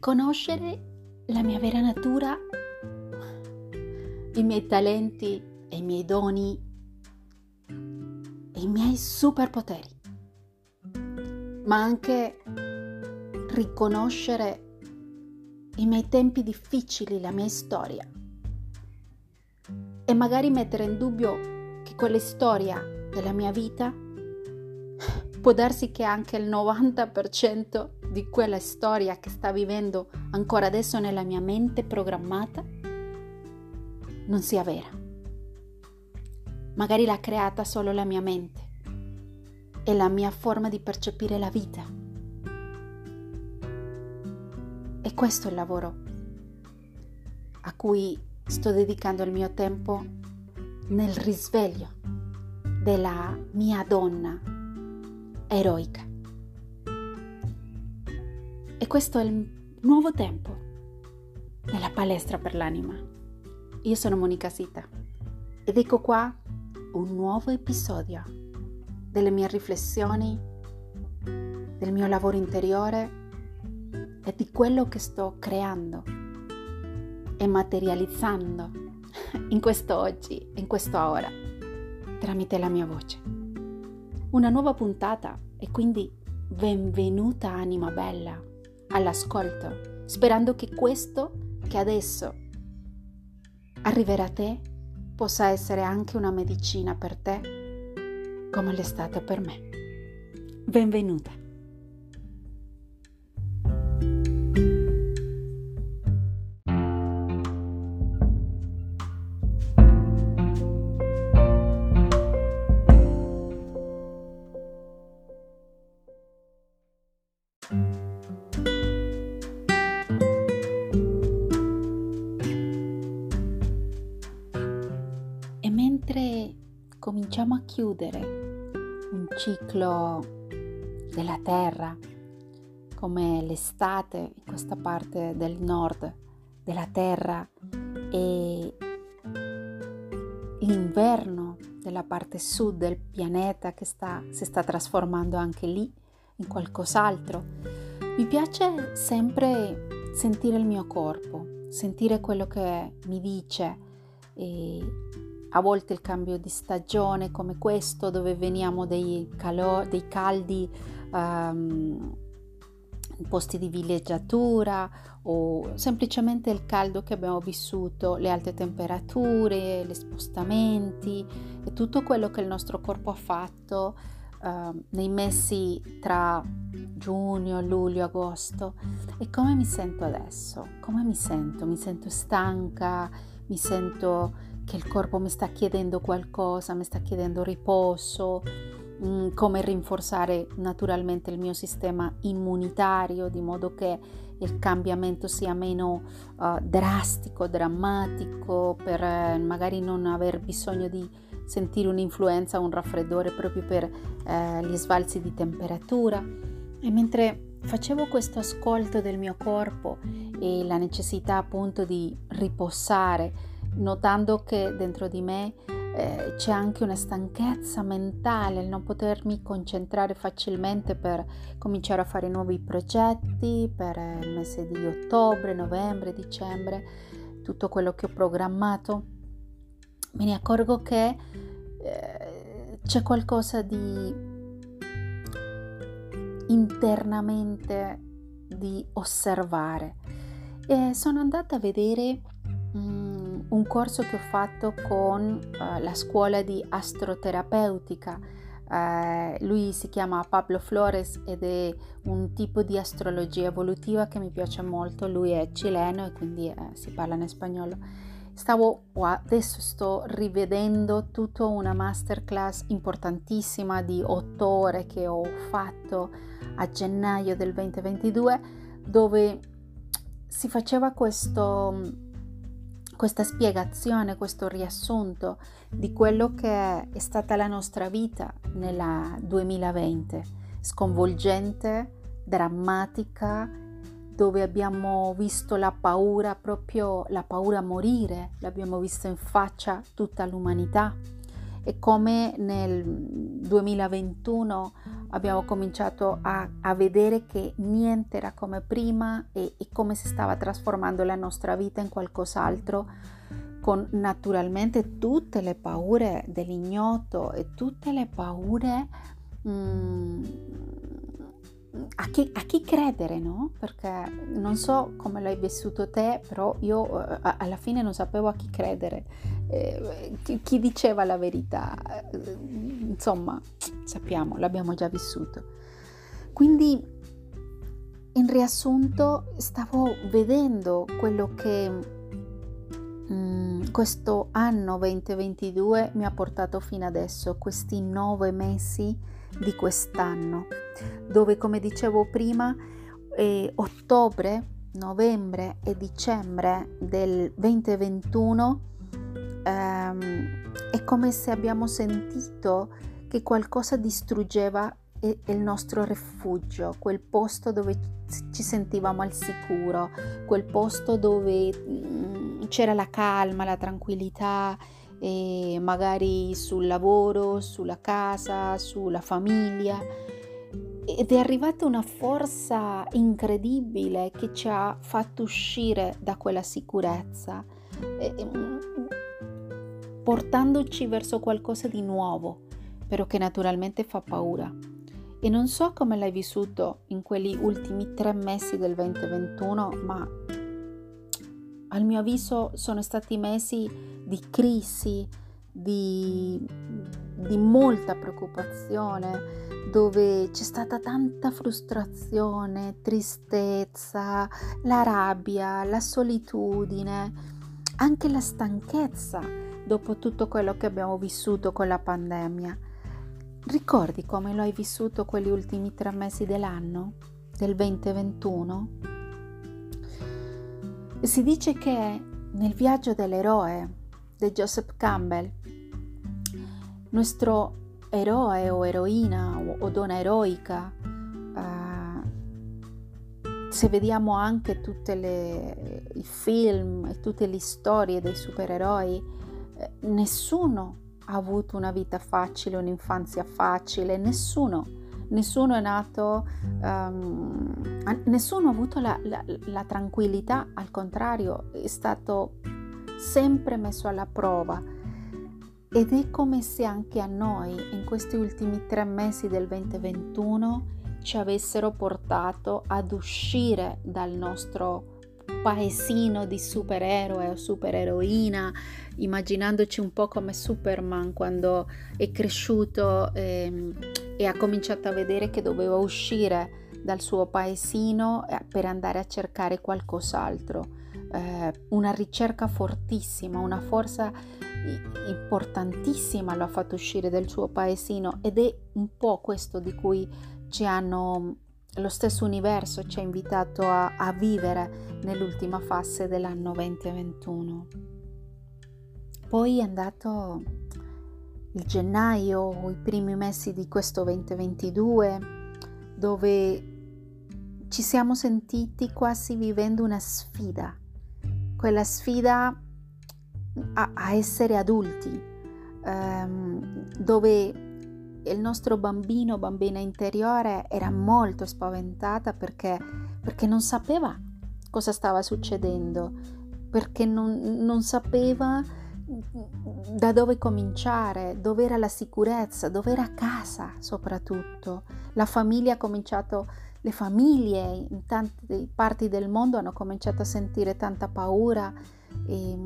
riconoscere la mia vera natura, i miei talenti e i miei doni e i miei superpoteri, ma anche riconoscere i miei tempi difficili, la mia storia. E magari mettere in dubbio che quella storia della mia vita può darsi che anche il 90% di quella storia che sta vivendo ancora adesso nella mia mente programmata non sia vera. Magari l'ha creata solo la mia mente e la mia forma di percepire la vita. E questo è il lavoro a cui sto dedicando il mio tempo nel risveglio della mia donna eroica. E questo è il nuovo tempo della palestra per l'anima. Io sono Monica Sita ed ecco qua un nuovo episodio delle mie riflessioni, del mio lavoro interiore e di quello che sto creando e materializzando in questo oggi, in questo ora, tramite la mia voce. Una nuova puntata e quindi benvenuta anima bella all'ascolto, sperando che questo che adesso arriverà a te possa essere anche una medicina per te, come l'è stata per me. Benvenuta. Chiudere un ciclo della Terra, come l'estate in questa parte del nord della Terra e l'inverno della parte sud del pianeta che sta, si sta trasformando anche lì in qualcos'altro. Mi piace sempre sentire il mio corpo, sentire quello che mi dice e a volte il cambio di stagione come questo dove veniamo dei, calo- dei caldi um, posti di villeggiatura o semplicemente il caldo che abbiamo vissuto, le alte temperature, gli spostamenti e tutto quello che il nostro corpo ha fatto uh, nei mesi tra giugno, luglio, agosto. E come mi sento adesso, come mi sento, mi sento stanca, mi sento che il corpo mi sta chiedendo qualcosa, mi sta chiedendo riposo, mh, mm, come rinforzare naturalmente il mio sistema immunitario di modo che il cambiamento sia meno uh, drastico, drammatico, per eh, magari non aver bisogno di sentire un'influenza un raffreddore proprio per eh, gli sbalzi di temperatura. E mentre facevo questo ascolto del mio corpo e la necessità appunto di riposare, notando che dentro di me eh, c'è anche una stanchezza mentale, il non potermi concentrare facilmente per cominciare a fare nuovi progetti per il mese di ottobre, novembre, dicembre, tutto quello che ho programmato, me ne accorgo che eh, c'è qualcosa di internamente di osservare. E sono andata a vedere un corso che ho fatto con uh, la scuola di astroterapeutica. Uh, lui si chiama Pablo Flores ed è un tipo di astrologia evolutiva che mi piace molto. Lui è cileno e quindi uh, si parla in spagnolo. Stavo, adesso sto rivedendo tutta una masterclass importantissima di otto ore che ho fatto a gennaio del 2022 dove si faceva questo questa spiegazione, questo riassunto di quello che è stata la nostra vita nel 2020, sconvolgente, drammatica, dove abbiamo visto la paura, proprio la paura a morire, l'abbiamo visto in faccia tutta l'umanità. E come nel 2021 abbiamo cominciato a, a vedere che niente era come prima e, e come si stava trasformando la nostra vita in qualcos'altro con naturalmente tutte le paure dell'ignoto e tutte le paure mm, a, chi, a, chi, credere, no? Perché non so come l'hai vissuto te, però io eh, alla fine non sapevo a chi credere, eh, chi, chi, diceva la verità, eh, insomma, sappiamo, l'abbiamo già vissuto. Quindi, in riassunto, stavo vedendo quello che Mm, questo anno 2022 mi ha portato fino adesso, questi nove mesi di quest'anno, dove come dicevo prima, eh, ottobre, novembre e dicembre del 2021 ehm, come se abbiamo sentito che qualcosa distruggeva il nostro rifugio, quel posto dove ci sentivamo al sicuro, quel posto dove mm, c'era la calma, la tranquillità, magari sul lavoro, sulla casa, sulla famiglia. Ed è arrivata una forza incredibile che ci ha fatto uscire da quella sicurezza, mm, portandoci verso qualcosa di nuovo, però che naturalmente fa paura. E non so come l'hai vissuto in quegli ultimi tre mesi del 2021, ma al mio avviso sono stati mesi di crisi, di, di molta preoccupazione, dove c'è stata tanta frustrazione, tristezza, la rabbia, la solitudine, anche la stanchezza dopo tutto quello che abbiamo vissuto con la pandemia. Ricordi come lo hai vissuto quegli ultimi tre mesi dell'anno, del 2021? Si dice che nel viaggio dell'eroe di Joseph Campbell, nostro eroe o eroina o, o donna eroica, uh, se vediamo anche tutti i film e tutte le storie dei supereroi, eh, nessuno ha avuto una vita facile, un'infanzia facile, nessuno, nessuno è nato, um, nessuno ha avuto la, la, la tranquillità, al contrario, è stato sempre messo alla prova. Ed è come se anche a noi, in questi ultimi tre mesi del 2021, ci avessero portato ad uscire dal nostro paesino di supereroe o supereroina, immaginandoci un po' come Superman quando è cresciuto e, ehm, e ha cominciato a vedere che doveva uscire dal suo paesino eh, per andare a cercare qualcos'altro. Eh, una ricerca fortissima, una forza importantissima lo ha fatto uscire dal suo paesino ed è un po' questo di cui ci hanno lo stesso universo ci ha invitato a, a vivere nell'ultima fase dell'anno 2021. Poi è andato il gennaio o i primi mesi di questo 2022 dove ci siamo sentiti quasi vivendo una sfida, quella sfida a, a essere adulti, ehm, dove il nostro bambino, bambina interiore era molto spaventata perché, perché non sapeva cosa stava succedendo, perché non, non sapeva da dove cominciare, dove era la sicurezza, dove era casa soprattutto. La famiglia ha cominciato, le famiglie in tante parti del mondo hanno cominciato a sentire tanta paura e,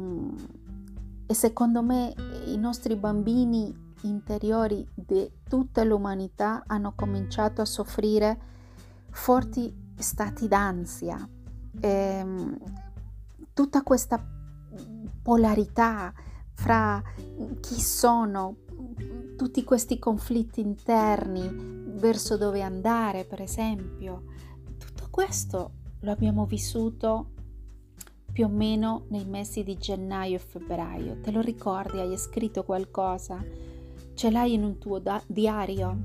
e secondo me i nostri bambini interiori di tutta l'umanità hanno cominciato a soffrire forti stati d'ansia. E, ehm, tutta questa polarità fra chi sono, tutti questi conflitti interni verso dove andare, per esempio, tutto questo lo abbiamo vissuto più o meno nei mesi di gennaio e febbraio. Te lo ricordi? Hai scritto qualcosa? Ce l'hai in un tuo da- diario?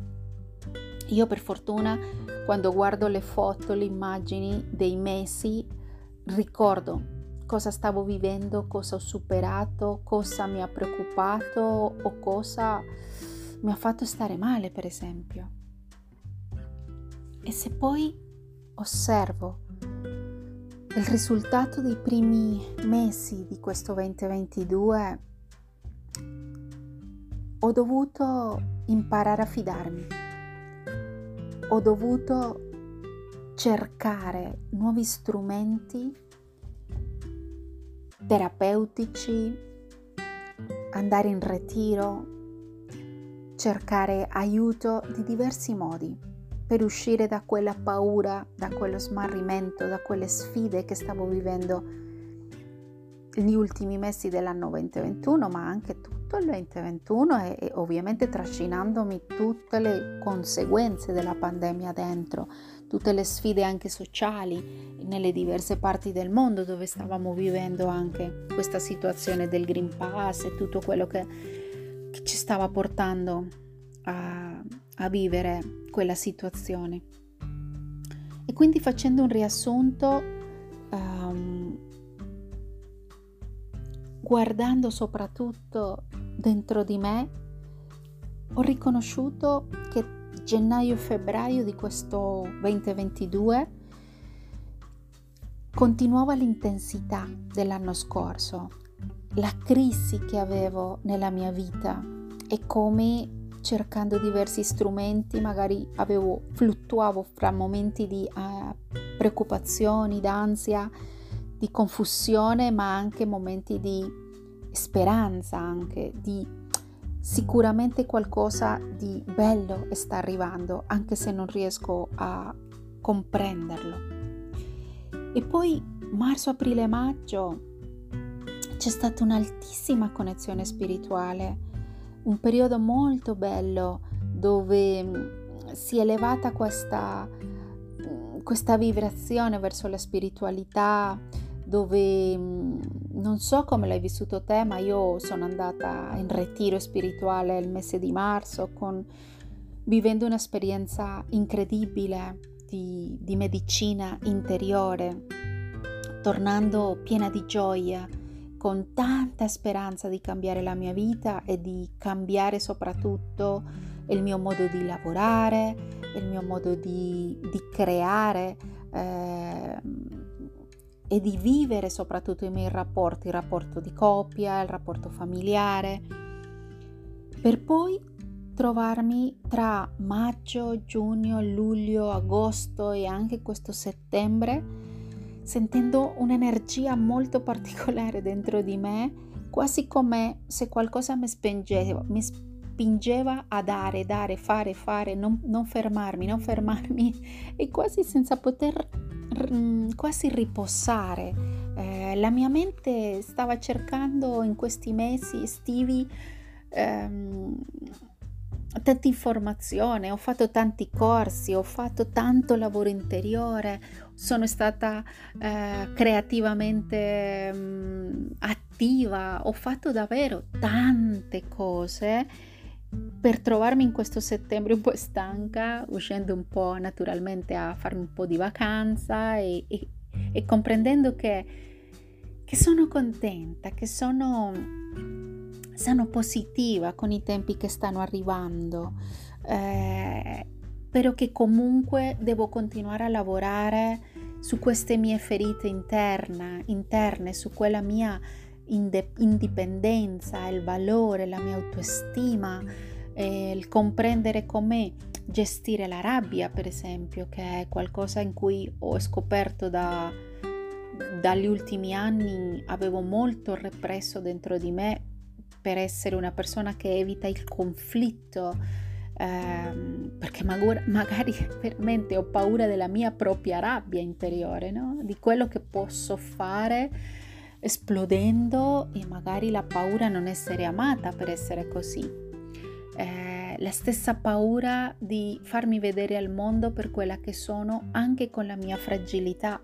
Io per fortuna quando guardo le foto, le immagini dei mesi, ricordo cosa stavo vivendo, cosa ho superato, cosa mi ha preoccupato o cosa mi ha fatto stare male, per esempio. E se poi osservo il risultato dei primi mesi di questo 2022, ho dovuto imparare a fidarmi, ho dovuto cercare nuovi strumenti terapeutici, andare in ritiro, cercare aiuto di diversi modi per uscire da quella paura, da quello smarrimento, da quelle sfide che stavo vivendo gli ultimi mesi dell'anno 2021, ma anche tutto il 2021 e, e ovviamente trascinandomi tutte le conseguenze della pandemia dentro, tutte le sfide anche sociali nelle diverse parti del mondo dove stavamo vivendo anche questa situazione del Green Pass e tutto quello che, che ci stava portando a, a vivere quella situazione. E quindi facendo un riassunto, um, guardando soprattutto dentro di me, ho riconosciuto che gennaio e febbraio di questo 2022 continuava l'intensità dell'anno scorso, la crisi che avevo nella mia vita e come cercando diversi strumenti, magari avevo, fluttuavo fra momenti di uh, preoccupazioni, d'ansia, di confusione, ma anche momenti di speranza, anche di sicuramente qualcosa di bello sta arrivando, anche se non riesco a comprenderlo. E poi marzo, aprile, maggio c'è stata un'altissima connessione spirituale un periodo molto bello dove mm, si è elevata questa, mm, questa vibrazione verso la spiritualità, dove mm, non so come l'hai vissuto te, ma io sono andata in ritiro spirituale il mese di marzo con, vivendo un'esperienza incredibile di, di medicina interiore, tornando piena di gioia con tanta speranza di cambiare la mia vita e di cambiare soprattutto il mio modo di lavorare, il mio modo di, di creare eh, e di vivere soprattutto i miei rapporti, il rapporto di coppia, il rapporto familiare, per poi trovarmi tra maggio, giugno, luglio, agosto e anche questo settembre sentendo un'energia molto particolare dentro di me, quasi come se qualcosa mi spingeva, mi spingeva a dare, dare, fare, fare, non, non fermarmi, non fermarmi e quasi senza poter quasi riposare. Eh, la mia mente stava cercando in questi mesi estivi ehm, tanta informazione, ho fatto tanti corsi, ho fatto tanto lavoro interiore, sono stata eh, creativamente mh, mm, attiva, ho fatto davvero tante cose per trovarmi in questo settembre un po' stanca, uscendo un po' naturalmente a farmi un po' di vacanza e, e, e comprendendo che, che sono contenta, che sono sono positiva con i tempi che stanno arrivando, eh, però che comunque devo continuare a lavorare su queste mie ferite interna, interne, su quella mia indipendenza, il valore, la mia autostima, eh, il comprendere come gestire la rabbia, per esempio, che è qualcosa in cui ho scoperto da, dagli ultimi anni, avevo molto represso dentro di me per essere una persona che evita il conflitto, ehm, perché magari, magari veramente ho paura della mia propria rabbia interiore, no? di quello che posso fare esplodendo e magari la paura non essere amata per essere così. Eh, la stessa paura di farmi vedere al mondo per quella che sono anche con la mia fragilità,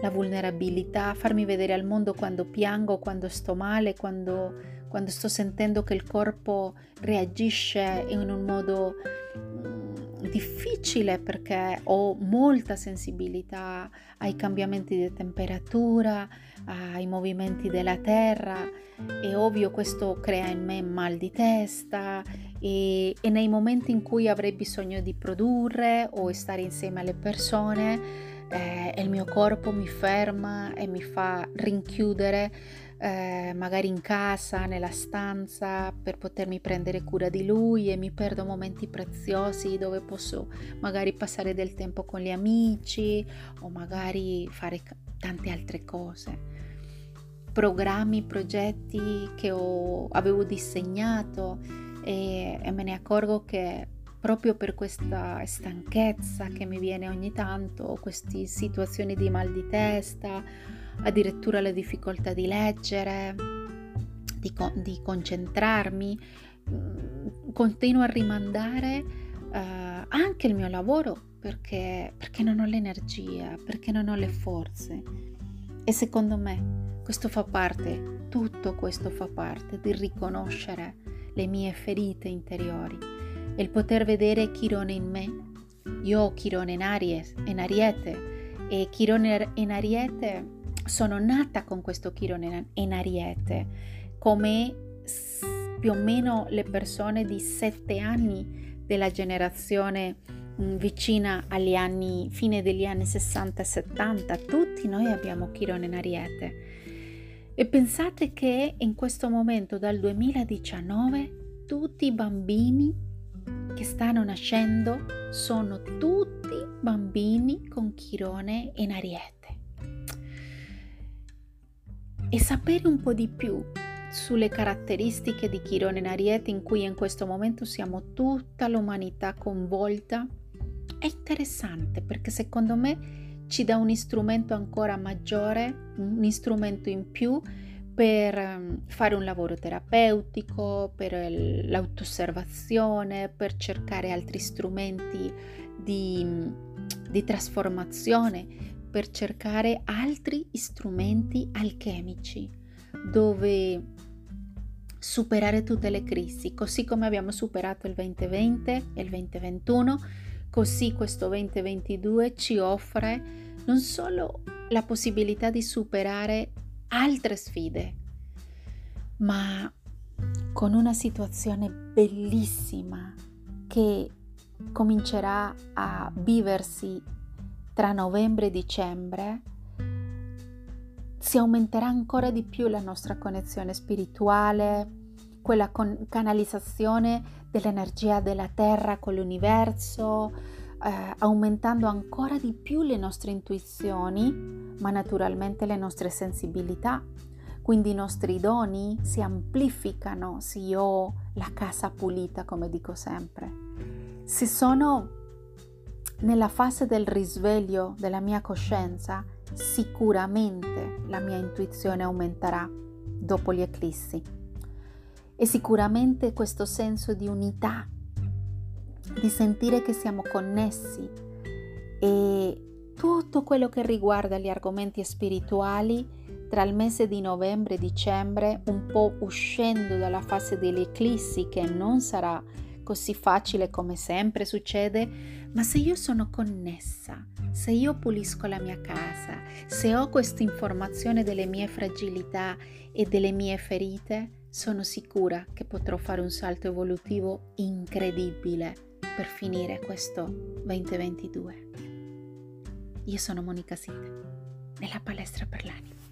la vulnerabilità, farmi vedere al mondo quando piango, quando sto male, quando quando sto sentendo che il corpo reagisce in un modo mm, difficile perché ho molta sensibilità ai cambiamenti di temperatura, ai movimenti della terra. È ovvio questo crea in me mal di testa, e, e nei momenti in cui avrei bisogno di produrre o stare insieme alle persone, eh, il mio corpo mi ferma e mi fa rinchiudere eh, magari in casa, nella stanza, per potermi prendere cura di lui e mi perdo momenti preziosi dove posso magari passare del tempo con gli amici o magari fare tante altre cose. Programmi, progetti che ho, avevo disegnato e, e me ne accorgo che proprio per questa stanchezza che mi viene ogni tanto, queste situazioni di mal di testa, addirittura la difficoltà di leggere, di, di concentrarmi, mm, continuo a rimandare uh, anche il mio lavoro perché, perché non ho l'energia, perché non ho le forze. E secondo me questo fa parte, tutto questo fa parte di riconoscere le mie ferite interiori e il poter vedere Chirone in me. Io ho Chirone in, Aries, in Ariete e Chirone in Ariete sono nata con questo Chirone in Ariete come più o meno le persone di sette anni della generazione mm, vicina agli anni, fine degli anni 60 e 70, tutti noi abbiamo Chirone in Ariete. E pensate che in questo momento, dal 2019, tutti i bambini che stanno nascendo sono tutti bambini con Chirone in Ariete. E sapere un po' di più sulle caratteristiche di Chirone in Ariete in cui in questo momento siamo tutta l'umanità coinvolta è interessante perché secondo me ci dà un strumento ancora maggiore, un strumento in più per ehm, fare un lavoro terapeutico, per l'autosservazione, per cercare altri strumenti di, di trasformazione, per cercare altri strumenti alchemici dove superare tutte le crisi, così come abbiamo superato il 2020 e il 2021 Così questo 2022 ci offre non solo la possibilità di superare altre sfide, ma con una situazione bellissima che comincerà a viversi tra novembre e dicembre, si aumenterà ancora di più la nostra connessione spirituale, quella con- canalizzazione dell'energia della Terra con l'universo, eh, aumentando ancora di più le nostre intuizioni, ma naturalmente le nostre sensibilità. Quindi i nostri doni si amplificano se io ho la casa pulita, come dico sempre. Se sono nella fase del risveglio della mia coscienza, sicuramente la mia intuizione aumenterà dopo gli eclissi. E sicuramente questo senso di unità, di sentire che siamo connessi e tutto quello che riguarda gli argomenti spirituali tra il mese di novembre e dicembre, un po' uscendo dalla fase degli eclissi che non sarà così facile come sempre succede, ma se io sono connessa, se io pulisco la mia casa, se ho questa informazione delle mie fragilità e delle mie ferite, sono sicura che potrò fare un salto evolutivo incredibile per finire questo 2022. Io sono Monica Site, nella palestra per l'anima.